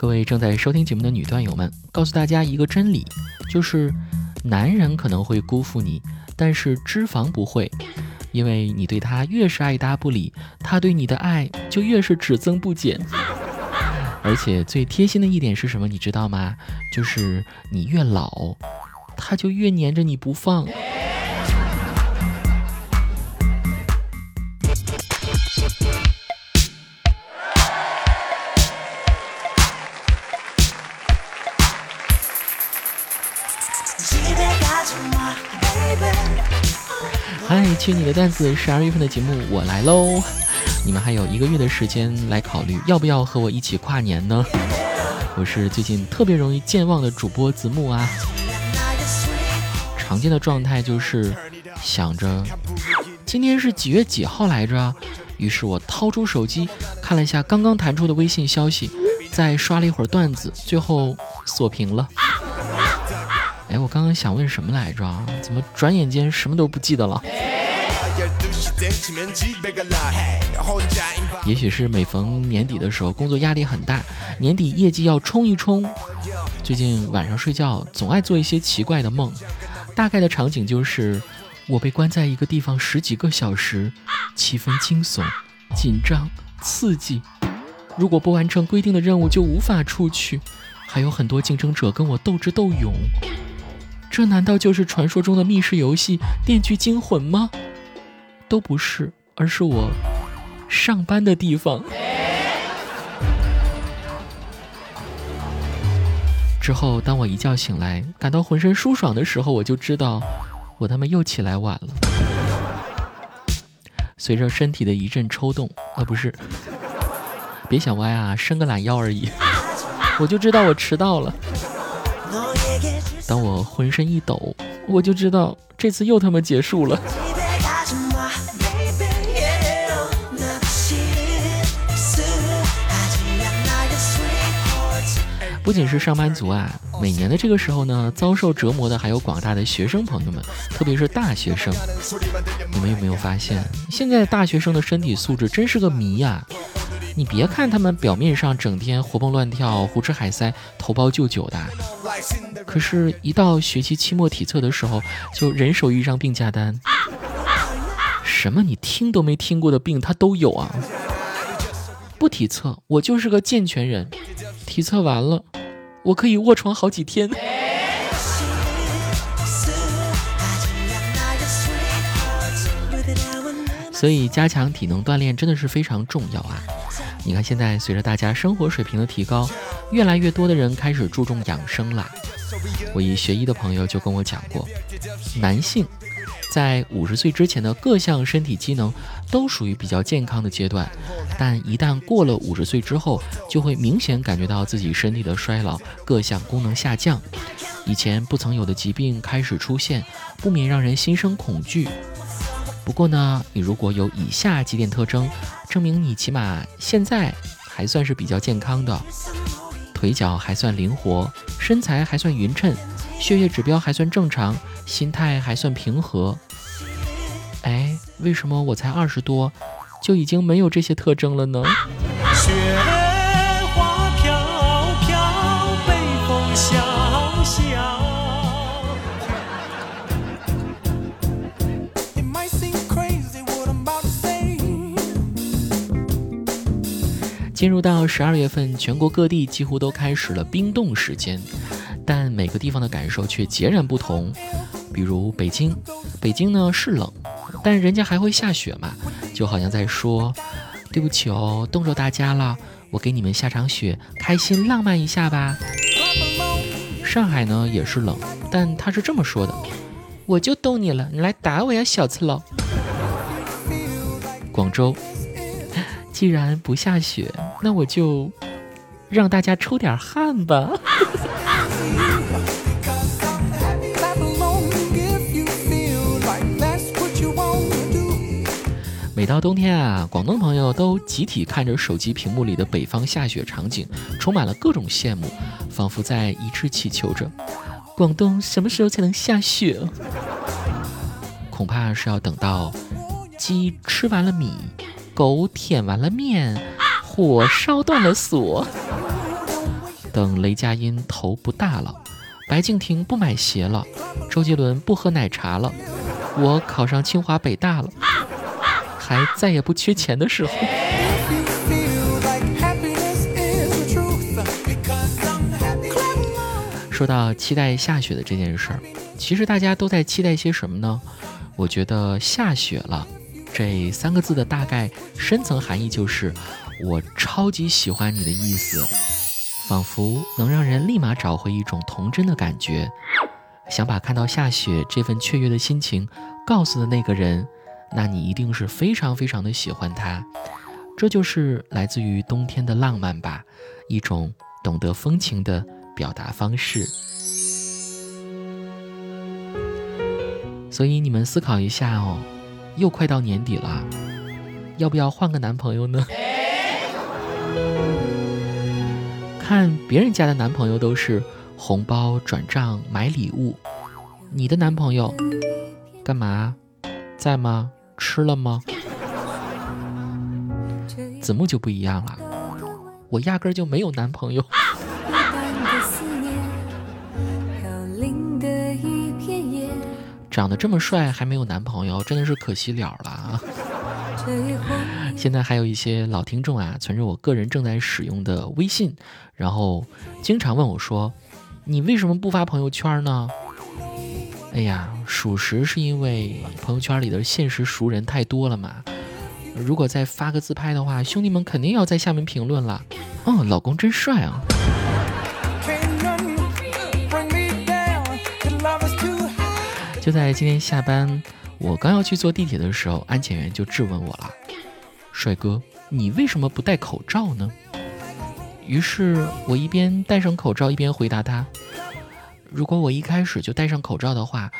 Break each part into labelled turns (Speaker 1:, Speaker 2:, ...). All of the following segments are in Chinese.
Speaker 1: 各位正在收听节目的女段友们，告诉大家一个真理，就是男人可能会辜负你，但是脂肪不会，因为你对他越是爱搭不理，他对你的爱就越是只增不减。而且最贴心的一点是什么？你知道吗？就是你越老，他就越黏着你不放。嗨，去你的段子！十二月份的节目我来喽！你们还有一个月的时间来考虑要不要和我一起跨年呢？我是最近特别容易健忘的主播子木啊。常见的状态就是想着今天是几月几号来着，于是我掏出手机看了一下刚刚弹出的微信消息，再刷了一会儿段子，最后锁屏了。哎，我刚刚想问什么来着？怎么转眼间什么都不记得了？也许是每逢年底的时候，工作压力很大，年底业绩要冲一冲。最近晚上睡觉总爱做一些奇怪的梦，大概的场景就是我被关在一个地方十几个小时，气氛惊悚、紧张、刺激。如果不完成规定的任务，就无法出去，还有很多竞争者跟我斗智斗勇。这难道就是传说中的密室游戏《电锯惊魂》吗？都不是，而是我上班的地方。之后，当我一觉醒来，感到浑身舒爽的时候，我就知道我他妈又起来晚了。随着身体的一阵抽动，啊，不是，别想歪啊，伸个懒腰而已，我就知道我迟到了。当我浑身一抖，我就知道这次又他妈结束了。不仅是上班族啊，每年的这个时候呢，遭受折磨的还有广大的学生朋友们，特别是大学生。你们有没有发现，现在大学生的身体素质真是个谜呀？你别看他们表面上整天活蹦乱跳、胡吃海塞、头孢就酒的。可是，一到学期期末体测的时候，就人手一张病假单，什么你听都没听过的病他都有啊！不体测，我就是个健全人；体测完了，我可以卧床好几天。所以，加强体能锻炼真的是非常重要啊！你看，现在随着大家生活水平的提高，越来越多的人开始注重养生了。我一学医的朋友就跟我讲过，男性在五十岁之前的各项身体机能都属于比较健康的阶段，但一旦过了五十岁之后，就会明显感觉到自己身体的衰老，各项功能下降，以前不曾有的疾病开始出现，不免让人心生恐惧。不过呢，你如果有以下几点特征，证明你起码现在还算是比较健康的：腿脚还算灵活，身材还算匀称，血液指标还算正常，心态还算平和。哎，为什么我才二十多，就已经没有这些特征了呢？进入到十二月份，全国各地几乎都开始了冰冻时间，但每个地方的感受却截然不同。比如北京，北京呢是冷，但人家还会下雪嘛，就好像在说：“对不起哦，冻着大家了，我给你们下场雪，开心浪漫一下吧。”上海呢也是冷，但他是这么说的：“我就冻你了，你来打我呀，小刺佬。”广州。既然不下雪，那我就让大家出点汗吧。每到冬天啊，广东朋友都集体看着手机屏幕里的北方下雪场景，充满了各种羡慕，仿佛在一致祈求着：广东什么时候才能下雪？恐怕是要等到鸡吃完了米。狗舔完了面，火烧断了锁，等雷佳音头不大了，白敬亭不买鞋了，周杰伦不喝奶茶了，我考上清华北大了，还再也不缺钱的时候。说到期待下雪的这件事儿，其实大家都在期待些什么呢？我觉得下雪了这三个字的大概深层含义就是我超级喜欢你的意思，仿佛能让人立马找回一种童真的感觉，想把看到下雪这份雀跃的心情告诉的那个人，那你一定是非常非常的喜欢他，这就是来自于冬天的浪漫吧，一种懂得风情的。表达方式，所以你们思考一下哦，又快到年底了，要不要换个男朋友呢？看别人家的男朋友都是红包转账买礼物，你的男朋友干嘛？在吗？吃了吗？子木就不一样了，我压根就没有男朋友。长得这么帅还没有男朋友，真的是可惜了了啊！现在还有一些老听众啊，存着我个人正在使用的微信，然后经常问我说：“你为什么不发朋友圈呢？”哎呀，属实是因为朋友圈里的现实熟人太多了嘛。如果再发个自拍的话，兄弟们肯定要在下面评论了。哦，老公真帅啊！就在今天下班，我刚要去坐地铁的时候，安检员就质问我了：“帅哥，你为什么不戴口罩呢？”于是我一边戴上口罩，一边回答他：“如果我一开始就戴上口罩的话，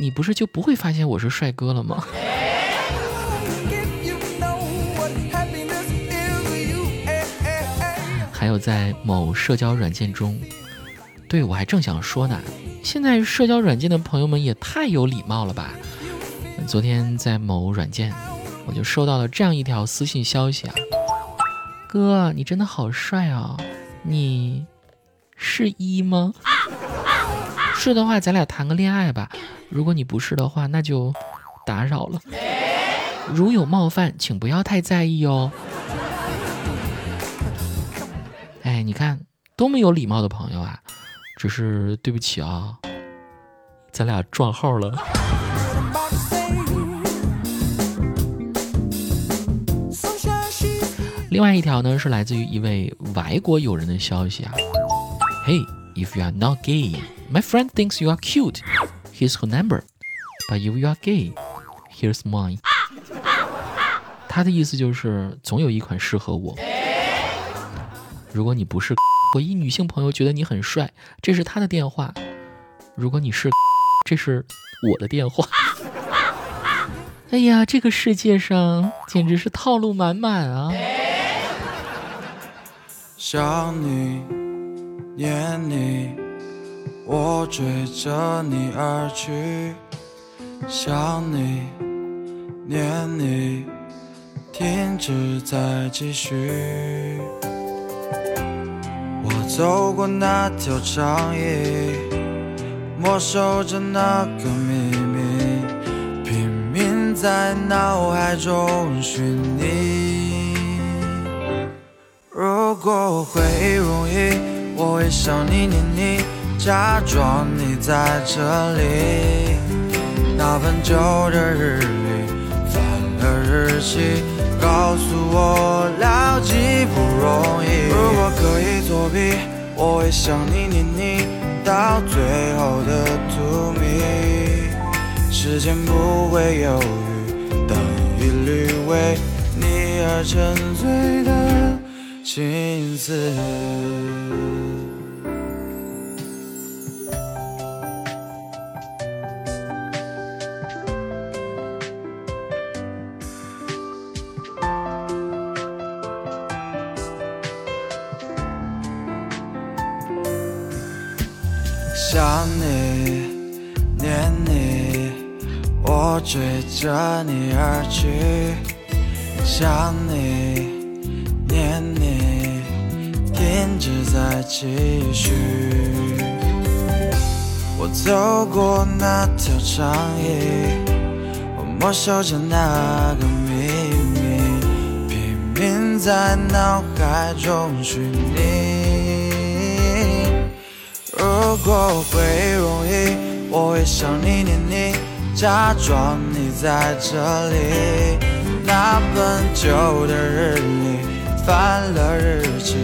Speaker 1: 你不是就不会发现我是帅哥了吗？”还有在某社交软件中，对我还正想说呢。现在社交软件的朋友们也太有礼貌了吧！昨天在某软件，我就收到了这样一条私信消息啊，哥，你真的好帅啊！你是一吗？是的话，咱俩谈个恋爱吧。如果你不是的话，那就打扰了。如有冒犯，请不要太在意哦。哎，你看多么有礼貌的朋友啊！只是对不起啊，咱俩撞号了。另外一条呢，是来自于一位外国友人的消息啊。Hey, if you are not gay, my friend thinks you are cute. Here's her number. But if you are gay, here's mine. 他的意思就是，总有一款适合我。如果你不是。我一女性朋友觉得你很帅，这是他的电话。如果你是，这是我的电话。哎呀，这个世界上简直是套路满满啊！想你，念你，我追着你而去。想你，念你，停止再继续。我走过那条长椅，默守着那个秘密，拼命在脑海中寻你。如果回忆容易，我会想你念你，假装你在这里。那份旧的日历，翻了日期，告诉我了极不容易。如果可以。作弊，我会想你念你到最后的荼蘼时间不会犹豫，等一缕为你而沉醉的情思。想你，念你，我追着你而去。想你，念你，停
Speaker 2: 停止再继续。我走过那条长椅，我默守着那个秘密，拼命在脑海中寻你。如果会容易，我会想你念你，假装你在这里。那本旧的日历，翻了日期，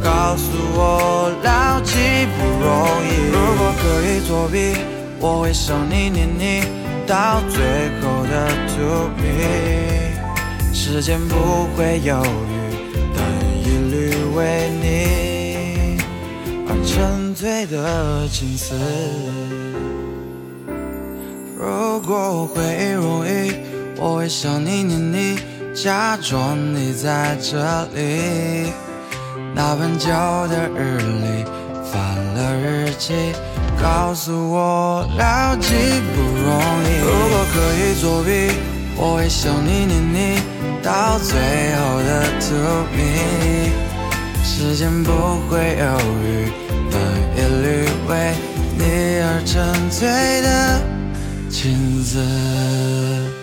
Speaker 2: 告诉我牢记不容易。如果可以作弊，我会想你念你，到最后的 to me。时间不会犹豫，但一律为你而沉醉的青丝。如果回忆容易，我会想你念你，假装你在这里。那本旧的日历，翻了日期，告诉我牢记不容易。如果可以作弊，我会想你念你，到最后的 to me。时间不会犹豫，但一律为你而沉醉的青丝。